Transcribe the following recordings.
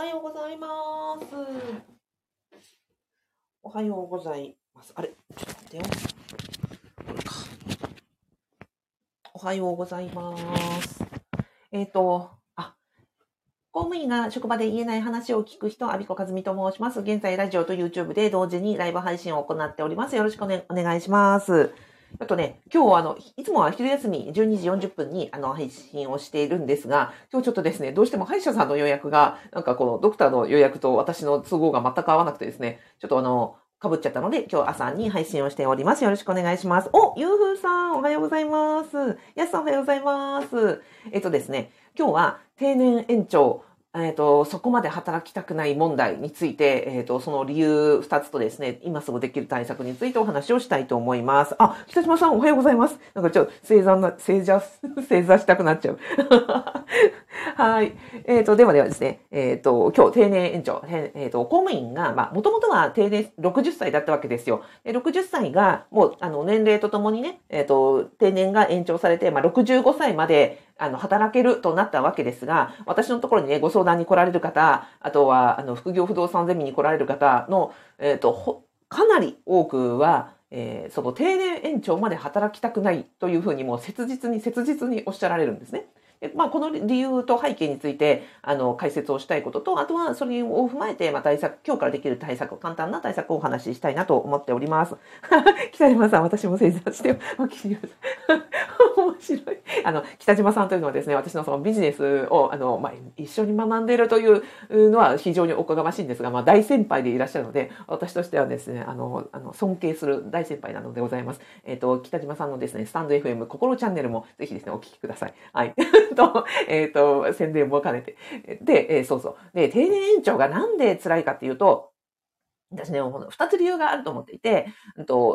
はようございます。おはようございます。あれちょっと待ってよ。これか。おはようございます。えっ、と、あ、公務員が職場で言えない話を聞く人、阿ビ子和美と申します。現在、ラジオと YouTube で同時にライブ配信を行っております。よろしくお,、ね、お願いします。あとね、今日はあの、いつもは昼休み12時40分にあの配信をしているんですが、今日ちょっとですね、どうしても歯医者さんの予約が、なんかこのドクターの予約と私の都合が全く合わなくてですね、ちょっとあの、被っちゃったので、今日朝に配信をしております。よろしくお願いします。お、ゆうふうさん、おはようございます。やすさん、おはようございます。えっとですね、今日は定年延長、えっ、と、そこまで働きたくない問題について、えっ、と、その理由二つとですね、今すぐできる対策についてお話をしたいと思います。あ、北島さんおはようございます。なんかちょっと正座な、正座、正座したくなっちゃう。はい。えっ、と、ではではですね、えっ、と、今日定年延長、えっ、と、公務員が、まあ、もともとは定年60歳だったわけですよ。で60歳が、もう、あの、年齢とともにね、えっ、と、定年が延長されて、まあ、65歳まで、あの、働けるとなったわけですが、私のところにね、ご相談に来られる方、あとは、あの、副業不動産ゼミに来られる方の、えっ、と、かなり多くは、えーその定年延長まで働きたくないというふうにもう切実に切実におっしゃられるんですね。まあ、この理由と背景についてあの解説をしたいことと、あとはそれを踏まえて、まあ、対策、今日からできる対策、簡単な対策をお話ししたいなと思っております。北島さん、私も正座してお聞きください。面白い。あの、北島さんというのはですね、私のそのビジネスを、あの、まあ、一緒に学んでいるというのは非常におこがましいんですが、まあ、大先輩でいらっしゃるので、私としてはですね、あの、あの尊敬する大先輩なのでございます。えっ、と、北島さんのですね、スタンド FM 心チャンネルもぜひですね、お聞きください。はい。と、えっ、と、宣伝も兼ねて。で、えーそうそう。で、定年延長がなんで辛いかっていうと、私ね、二つ理由があると思っていて、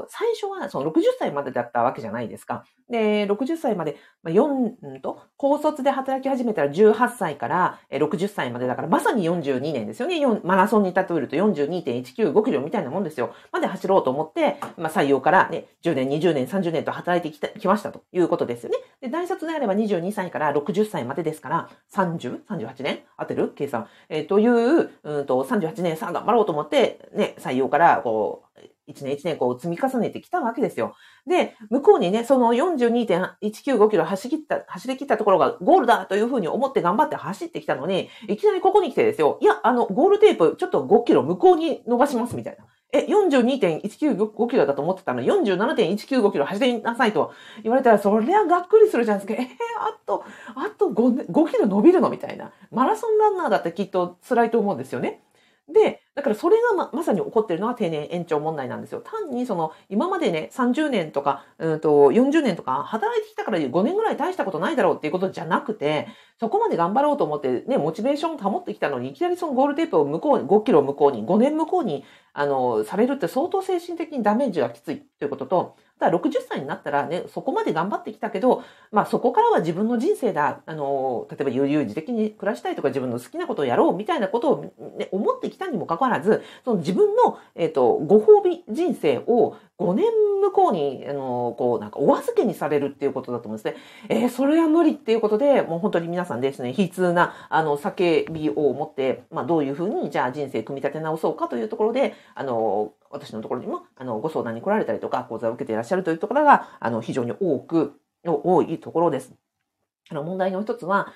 最初はその60歳までだったわけじゃないですか。で、60歳まで、4、と、高卒で働き始めたら18歳から60歳までだから、まさに42年ですよね。マラソンに例えると42.195キロみたいなもんですよ。まで走ろうと思って、まあ、採用からね、10年、20年、30年と働いてきましたということですよね。で、大卒であれば22歳から60歳までですから、30、38年？当てる？計算。えーという、うんと、38年さあ頑張ろうと思って、ね、採用から、こう、1年1年こう積み重ねてきたわけですよ。で、向こうにね、その42.195キロ走り切った、走り切ったところがゴールだというふうに思って頑張って走ってきたのに、いきなりここに来てですよ。いや、あの、ゴールテープちょっと5キロ向こうに伸ばしますみたいな。え、42.195キロだと思ってたの？に47.195キロ走りなさいと言われたら、そりゃがっくりするじゃないですか。えー、あと、あと 5, 5キロ伸びるの？みたいな。マラソンランナーだってきっと辛いと思うんですよね。で、だからそれがままさに起こってるのが定年延長問題なんですよ。単にその今までね30年とかうんと40年とか働いてきたから5年ぐらい大したことないだろうっていうことじゃなくてそこまで頑張ろうと思ってねモチベーションを保ってきたのにいきなりそのゴールテープを向こうに5キロ向こうに5年向こうにあのされるって相当精神的にダメージがきついということとただ60歳になったらねそこまで頑張ってきたけどまあそこからは自分の人生だ。あの例えば悠々自適に暮らしたいとか自分の好きなことをやろうみたいなことを、ね、思ってきたにもかかわらずその自分の、えっ、と、ご褒美人生を5年向こうに、あの、こう、なんかお預けにされるっていうことだと思うんですね。えーそれは無理っていうことで、もう本当に皆さんですね、悲痛な、あの、叫びを持って、まあ、どういうふうに、じゃあ人生組み立て直そうかというところで、あの、私のところにも、あの、ご相談に来られたりとか、講座を受けていらっしゃるというところが、あの、非常に多く、多いところです。あの、問題の一つは、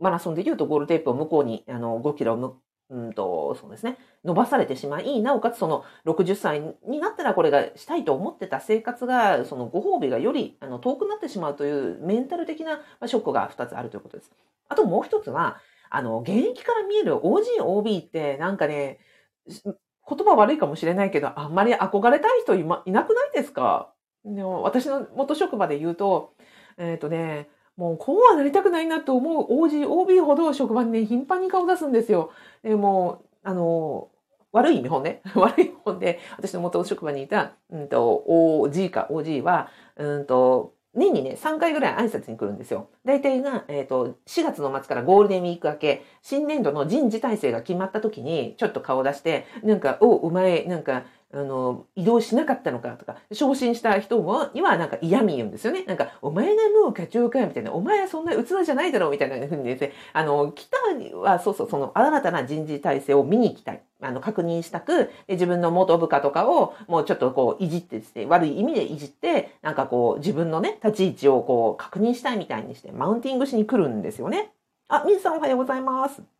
マラソンで言うとゴールテープを向こうに、あの、5キロ、うんと、そうですね、伸ばされてしまい、なおかつその60歳になったらこれがしたいと思ってた生活が、そのご褒美がよりあの遠くなってしまうというメンタル的なショックが2つあるということです。あともう一つは、あの、現役から見える OG、OB ってなんかね、言葉悪いかもしれないけど、あんまり憧れたい人い,、ま、いなくないですか？でも私の元職場で言うと、えっ、とね、もうこうはなりたくないなと思う OG、OB ほど職場にね、頻繁に顔出すんですよ。でも、あの、悪い見本ね。悪い見本で、私の元職場にいた、うんと、OG か OG は、うんと、年にね、3回ぐらい挨拶に来るんですよ。大体が、えっ、と、4月の末からゴールデンウィーク明け、新年度の人事体制が決まった時に、ちょっと顔出して、なんか、お、お前、なんか、あの、移動しなかったのかとか、昇進した人にはなんか嫌味言うんですよね。なんか、お前がもう課長かよみたいな、お前はそんな器じゃないだろうみたいな風にですね、あの、北はそうそう、その新たな人事体制を見に行きたい。あの、確認したく、自分の元部下とかをもうちょっとこう、いじってですね、悪い意味でいじって、なんかこう、自分のね、立ち位置をこう、確認したいみたいにして、マウンティングしに来るんですよね。あ、みずさんおはようございます。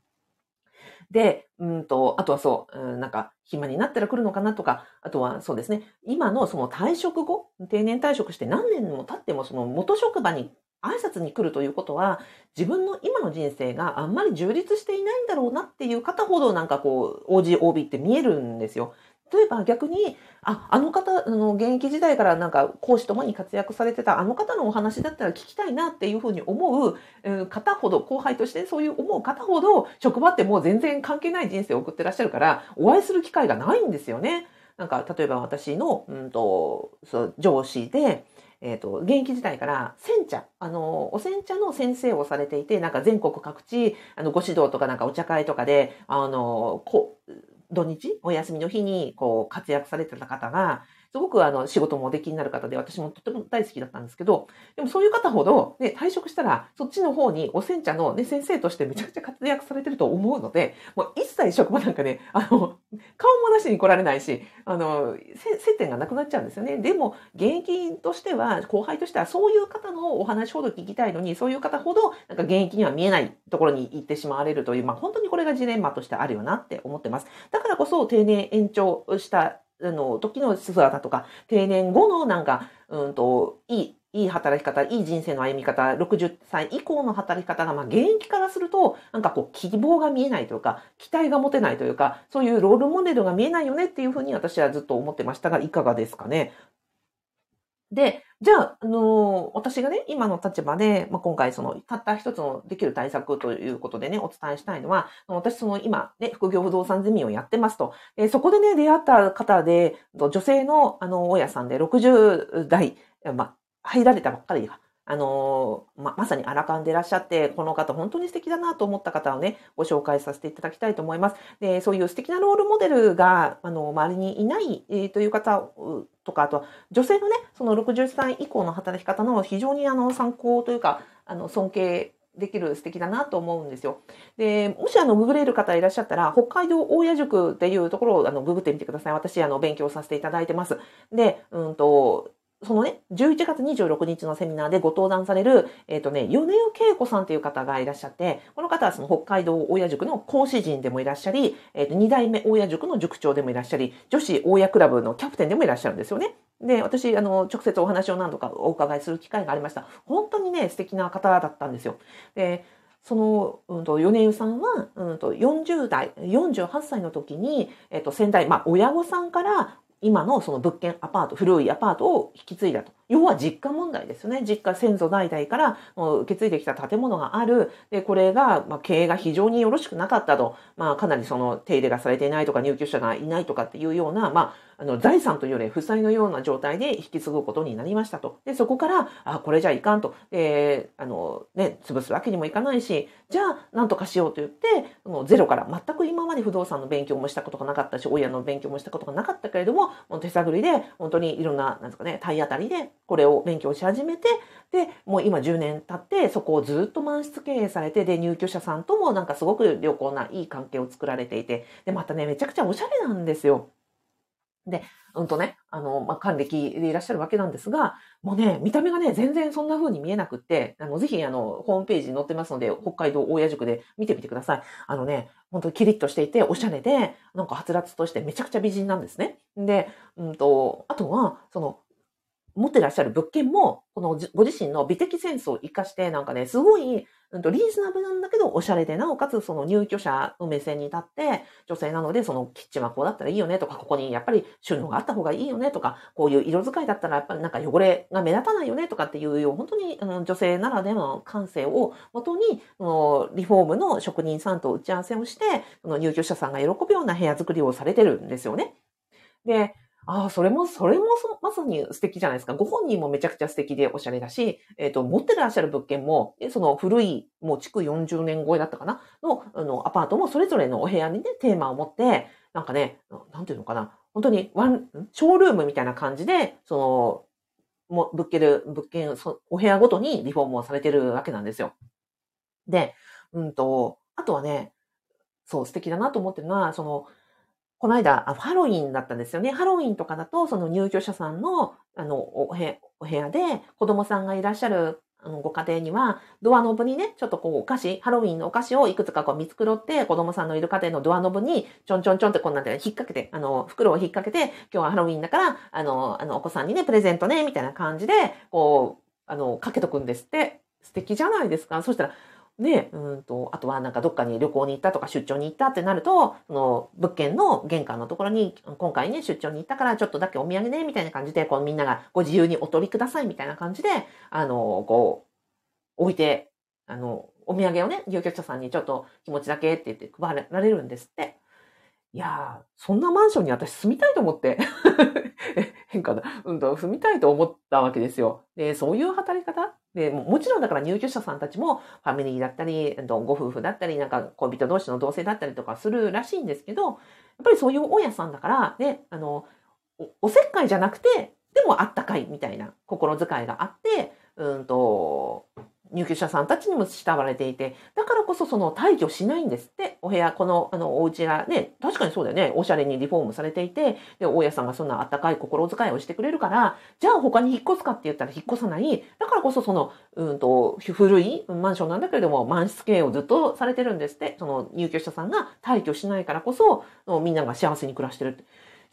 で、うんと、あとはそう、うん、なんか、暇になったら来るのかなとか、あとはそうですね、今のその退職後、定年退職して何年も経ってもその元職場に挨拶に来るということは、自分の今の人生があんまり充実していないんだろうなっていう方ほどなんかこう、OG、OB って見えるんですよ。例えば逆に、あ、あの方、あの、現役時代からなんか講師ともに活躍されてたあの方のお話だったら聞きたいなっていうふうに思う方ほど、後輩としてそういう思う方ほど、職場ってもう全然関係ない人生を送ってらっしゃるから、お会いする機会がないんですよね。なんか、例えば私の、うんと、そう上司で、えっ、ー、と、現役時代から煎茶、あの、お煎茶の先生をされていて、なんか全国各地、あの、ご指導とかなんかお茶会とかで、あの、こ土日、お休みの日にこう活躍されてた方が、すごくあの仕事もおできになる方で、私もとても大好きだったんですけど、でもそういう方ほど、ね、退職したら、そっちの方にお煎茶の、ね、先生としてめちゃくちゃ活躍されてると思うので、もう一切職場なんかね、あの、顔も出しに来られないし、あの、接点がなくなっちゃうんですよね。でも、現役としては、後輩としては、そういう方のお話ほど聞きたいのに、そういう方ほど、なんか現役には見えないところに行ってしまわれるという、まあ本当にこれがジレンマとしてあるよなって思ってます。だからこそ定年延長したあの、時の姿とか、定年後のなんか、うんと、いい、いい働き方、いい人生の歩み方、60歳以降の働き方が、まあ、現役からすると、なんかこう、希望が見えないというか、期待が持てないというか、そういうロールモデルが見えないよねっていうふうに私はずっと思ってましたが、いかがですかね？で、じゃあ、あのー、私がね、今の立場で、まあ、今回その、たった一つのできる対策ということでね、お伝えしたいのは、私その今ね、副業不動産ゼミをやってますと、えそこでね、出会った方で、女性の、あの、大家さんで60代、まあ、入られたばっかりあのま、まさに荒勘でいらっしゃって、この方本当に素敵だなと思った方をね、ご紹介させていただきたいと思います。で、そういう素敵なロールモデルが、あの、周りにいない、えー、という方とか、あとは女性のね、その60歳以降の働き方の非常にあの参考というか、あの、尊敬できる素敵だなと思うんですよ。で、もしあの、ググれる方いらっしゃったら、北海道大谷塾っていうところをあの、ググってみてください。私、あの、勉強させていただいてます。で、うんと、そのね、11月26日のセミナーでご登壇される、えっ、ー、とね、米尾恵子さんという方がいらっしゃって、この方はその北海道大谷塾の講師陣でもいらっしゃり、えっ、ー、と、2代目大谷塾の塾長でもいらっしゃり、女子大谷クラブのキャプテンでもいらっしゃるんですよね。で、私、あの、直接お話を何度かお伺いする機会がありました。本当にね、素敵な方だったんですよ。で、その、うんと、米湯さんは、うんと、40代、48歳の時に、えっと、先代、まあ、親御さんから今のその物件、アパート、古いアパートを引き継いだと。要は実家問題ですよね。実家先祖代々から受け継いできた建物がある。で、これが、まあ、経営が非常によろしくなかったと。まあ、かなりその手入れがされていないとか入居者がいないとかっていうような、まあ、あの、財産というより負債のような状態で引き継ぐことになりましたと。で、そこから、あ、これじゃいかんと。で、あの、ね、潰すわけにもいかないし、じゃあ、なんとかしようと言って、そのゼロから、全く今まで不動産の勉強もしたことがなかったし、親の勉強もしたことがなかったけれども、もう手探りで、本当にいろんな、なんですかね、体当たりで、これを勉強し始めて、で、もう今10年経って、そこをずっと満室経営されて、で、入居者さんともなんかすごく良好ないい関係を作られていて、で、またね、めちゃくちゃおしゃれなんですよ。で、うんとね、あの、まあ、還暦でいらっしゃるわけなんですが、もうね、見た目がね、全然そんな風に見えなくって、あの、ぜひ、あの、ホームページに載ってますので、北海道大谷塾で見てみてください。あのね、本当にキリッとしていて、おしゃれで、なんかはつらつとしてめちゃくちゃ美人なんですね。で、うんと、あとは、その、持ってらっしゃる物件も、このご自身の美的センスを活かして、なんかね、すごい、うんと、リーズナブルなんだけど、おしゃれで、なおかつ、その入居者の目線に立って、女性なので、そのキッチンはこうだったらいいよねとか、ここにやっぱり収納があった方がいいよねとか、こういう色使いだったらやっぱりなんか汚れが目立たないよねとかっていう、本当にあの女性ならではの感性をもとに、のリフォームの職人さんと打ち合わせをして、その入居者さんが喜ぶような部屋作りをされてるんですよね。で、ああ、それも、それもまさに素敵じゃないですか。ご本人もめちゃくちゃ素敵でおしゃれだし、えっ、ー、と、持ってらっしゃる物件も、その古い、もう築40年超えだったかな？の、あの、アパートもそれぞれのお部屋にね、テーマを持って、なんかね、なんていうのかな？本当にワン、ショールームみたいな感じで、その、も物件る、物件、そお部屋ごとにリフォームをされてるわけなんですよ。で、うんと、あとはね、そう素敵だなと思ってるのは、その、この間、あハロウィンだったんですよね。ハロウィンとかだと、その入居者さんの、あの、お部屋で子供さんがいらっしゃるあのご家庭には、ドアノブにね、ちょっとこうお菓子、ハロウィンのお菓子をいくつかこう見繕って、子供さんのいる家庭のドアノブにちょんちょんちょんってこんなんで引っ掛けて、あの、袋を引っ掛けて、今日はハロウィンだから、あの、あの、お子さんにね、プレゼントね、みたいな感じで、こう、あの、かけとくんですって。素敵じゃないですか。そしたら、ね、うんと、あとはなんかどっかに旅行に行ったとか出張に行ったってなると、その物件の玄関のところに、今回ね、出張に行ったからちょっとだけお土産ね、みたいな感じで、こうみんながご自由にお取りくださいみたいな感じで、あの、こう、置いて、あの、お土産をね、入居者さんにちょっと気持ちだけって言って配られるんですって。いやー、そんなマンションに私住みたいと思って。変化だ。うんと、踏みたいと思ったわけですよ。で、そういう働き方？で、もちろんだから入居者さんたちもファミリーだったり、ご夫婦だったり、なんか恋人同士の同性だったりとかするらしいんですけど、やっぱりそういう大家さんだから、ね、あの、おせっかいじゃなくて、でもあったかいみたいな心遣いがあって、うんと、入居者さんたちにも慕われていて、だからこそその退去しないんですって。お部屋、この、あの、お家がね、確かにそうだよね。おしゃれにリフォームされていて、で、大家さんがそんなあったかい心遣いをしてくれるから、じゃあ他に引っ越すかって言ったら引っ越さない。だからこそその、うんと、古いマンションなんだけれども、満室経営をずっとされてるんですって。その入居者さんが退去しないからこそ、みんなが幸せに暮らしてるって。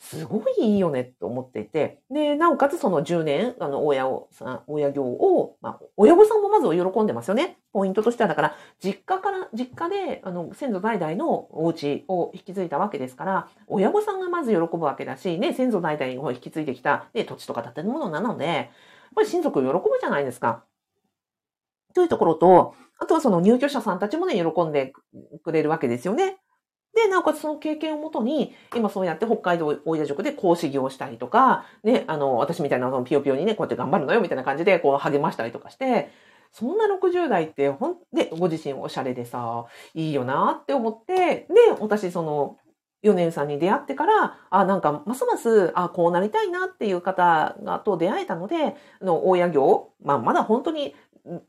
すごいいいよねと思っていて、で、なおかつその10年、あの、親を、親業を、まあ、親御さんもまず喜んでますよね。ポイントとしては、だから、実家から、実家で、あの、先祖代々のお家を引き継いだわけですから、親御さんがまず喜ぶわけだし、ね、先祖代々を引き継いできた、ね、土地とか建物なので、やっぱり親族喜ぶじゃないですか。というところと、あとはその入居者さんたちもね、喜んでくれるわけですよね。で、なおかつその経験をもとに、今そうやって北海道大家塾で講師業をしたりとか、ね、あの、私みたいなそのピヨピヨにね、こうやって頑張るのよみたいな感じで、こう励ましたりとかして、そんな60代ってほん、で、ご自身おしゃれでさ、いいよなって思って、で、私その、4年さんに出会ってから、あ、なんか、ますます、あ、こうなりたいなっていう方が、と出会えたので、あの、大家業、まあ、まだ本当に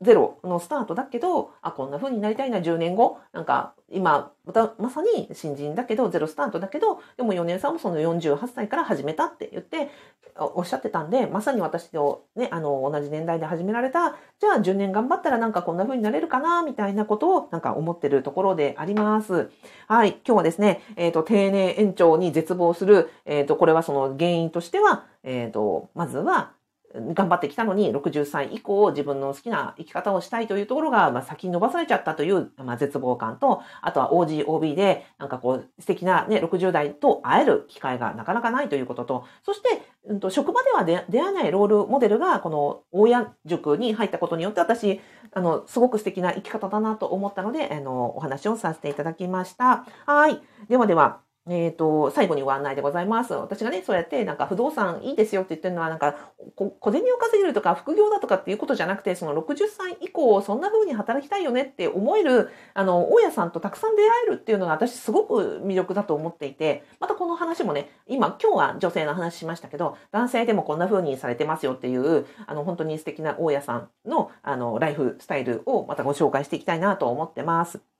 ゼロのスタートだけど、あ、こんな風になりたいな、10年後。なんか、今、まさに新人だけど、ゼロスタートだけど、でも4年さんもその48歳から始めたって言っておっしゃってたんで、まさに私とね、あの、同じ年代で始められた、じゃあ10年頑張ったらなんかこんな風になれるかな、みたいなことをなんか思ってるところであります。はい。今日はですね、えっ、ー、と、定年延長に絶望する、えっ、ー、と、これはその原因としては、えっ、ー、と、まずは、頑張ってきたのに、60歳以降自分の好きな生き方をしたいというところが、まあ、先に伸ばされちゃったという、まあ、絶望感と、あとは OG、OB で、なんかこう、素敵なね、60代と会える機会がなかなかないということと、そして、うんと、職場では出会えないロールモデルが、この大家塾に入ったことによって、私、あの、すごく素敵な生き方だなと思ったので、あの、お話をさせていただきました。はい。ではでは、えっ、ー、と、最後にご案内でございます。私がね、そうやって、なんか不動産いいですよって言ってるのは、なんか、小銭を稼げるとか、副業だとかっていうことじゃなくて、その60歳以降、そんな風に働きたいよねって思える、あの、大家さんとたくさん出会えるっていうのが私すごく魅力だと思っていて、またこの話もね、今、今日は女性の話しましたけど、男性でもこんな風にされてますよっていう、あの、本当に素敵な大家さんの、あの、ライフスタイルをまたご紹介していきたいなと思ってます。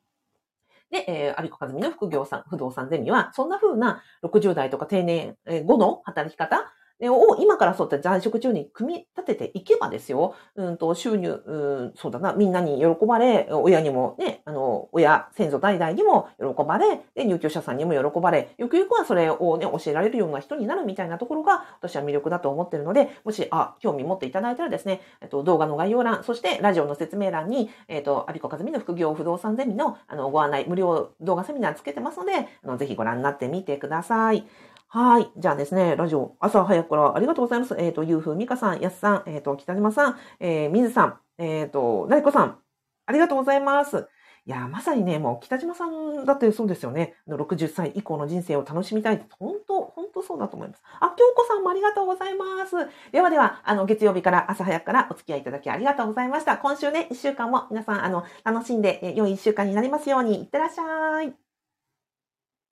で、えー、アビコカズミの副業さん、不動産ゼミは、そんな風な60代とか定年後の働き方を今からそうやって在職中に組み立てていけばですよ、うんと収入、うん、そうだな、みんなに喜ばれ、親にもね、あの、親、先祖代々にも喜ばれ、で、入居者さんにも喜ばれ、ゆくゆくはそれをね、教えられるような人になるみたいなところが、私は魅力だと思ってるので、もし、あ、興味持っていただいたらですね、えっと、動画の概要欄、そしてラジオの説明欄に、えっと、アビコカズミの副業不動産ゼミの、あの、ご案内、無料動画セミナーつけてますので、あの、ぜひご覧になってみてください。はい。じゃあですね、ラジオ、朝早くからありがとうございます。えっ、ー、と、ゆうふうみかさん、やすさん、えっ、ー、と、北島さん、えー、みずさん、えっ、ー、と、なりこさん、ありがとうございます。いや、まさにね、もう北島さんだってそうですよね。60歳以降の人生を楽しみたい。本当、本当そうだと思います。あ、京子さんもありがとうございます。ではでは、あの、月曜日から朝早くからお付き合いいただきありがとうございました。今週ね、1週間も皆さん、あの、楽しんで、良い1週間になりますように、いってらっしゃい。